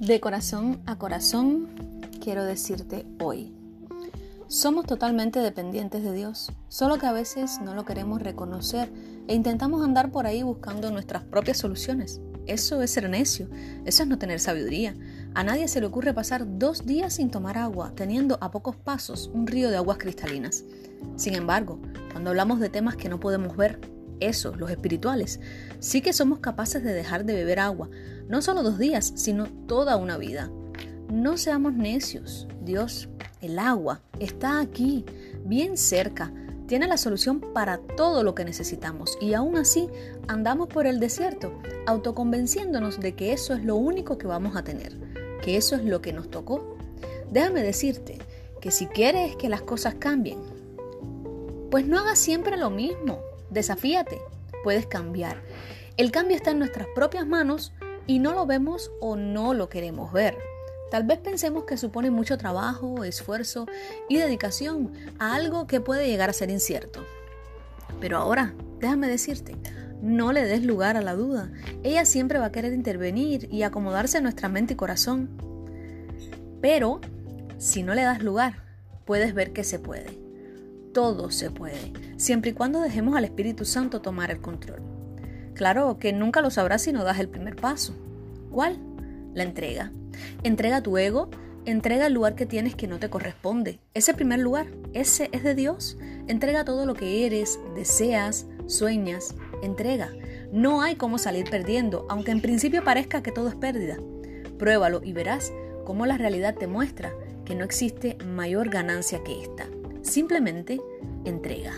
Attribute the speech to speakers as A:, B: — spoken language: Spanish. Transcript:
A: De corazón a corazón, quiero decirte hoy, somos totalmente dependientes de Dios, solo que a veces no lo queremos reconocer e intentamos andar por ahí buscando nuestras propias soluciones. Eso es ser necio, eso es no tener sabiduría. A nadie se le ocurre pasar dos días sin tomar agua, teniendo a pocos pasos un río de aguas cristalinas. Sin embargo, cuando hablamos de temas que no podemos ver, esos, los espirituales, sí que somos capaces de dejar de beber agua, no solo dos días, sino toda una vida. No seamos necios. Dios, el agua, está aquí, bien cerca. Tiene la solución para todo lo que necesitamos y aún así andamos por el desierto autoconvenciéndonos de que eso es lo único que vamos a tener, que eso es lo que nos tocó. Déjame decirte que si quieres que las cosas cambien, pues no hagas siempre lo mismo. Desafíate, puedes cambiar. El cambio está en nuestras propias manos y no lo vemos o no lo queremos ver. Tal vez pensemos que supone mucho trabajo, esfuerzo y dedicación a algo que puede llegar a ser incierto. Pero ahora, déjame decirte, no le des lugar a la duda. Ella siempre va a querer intervenir y acomodarse en nuestra mente y corazón. Pero, si no le das lugar, puedes ver que se puede todo se puede, siempre y cuando dejemos al Espíritu Santo tomar el control. Claro que nunca lo sabrás si no das el primer paso. ¿Cuál? La entrega. Entrega tu ego, entrega el lugar que tienes que no te corresponde. Ese primer lugar, ese es de Dios. Entrega todo lo que eres, deseas, sueñas. Entrega. No hay cómo salir perdiendo, aunque en principio parezca que todo es pérdida. Pruébalo y verás cómo la realidad te muestra que no existe mayor ganancia que esta. Simplemente entrega.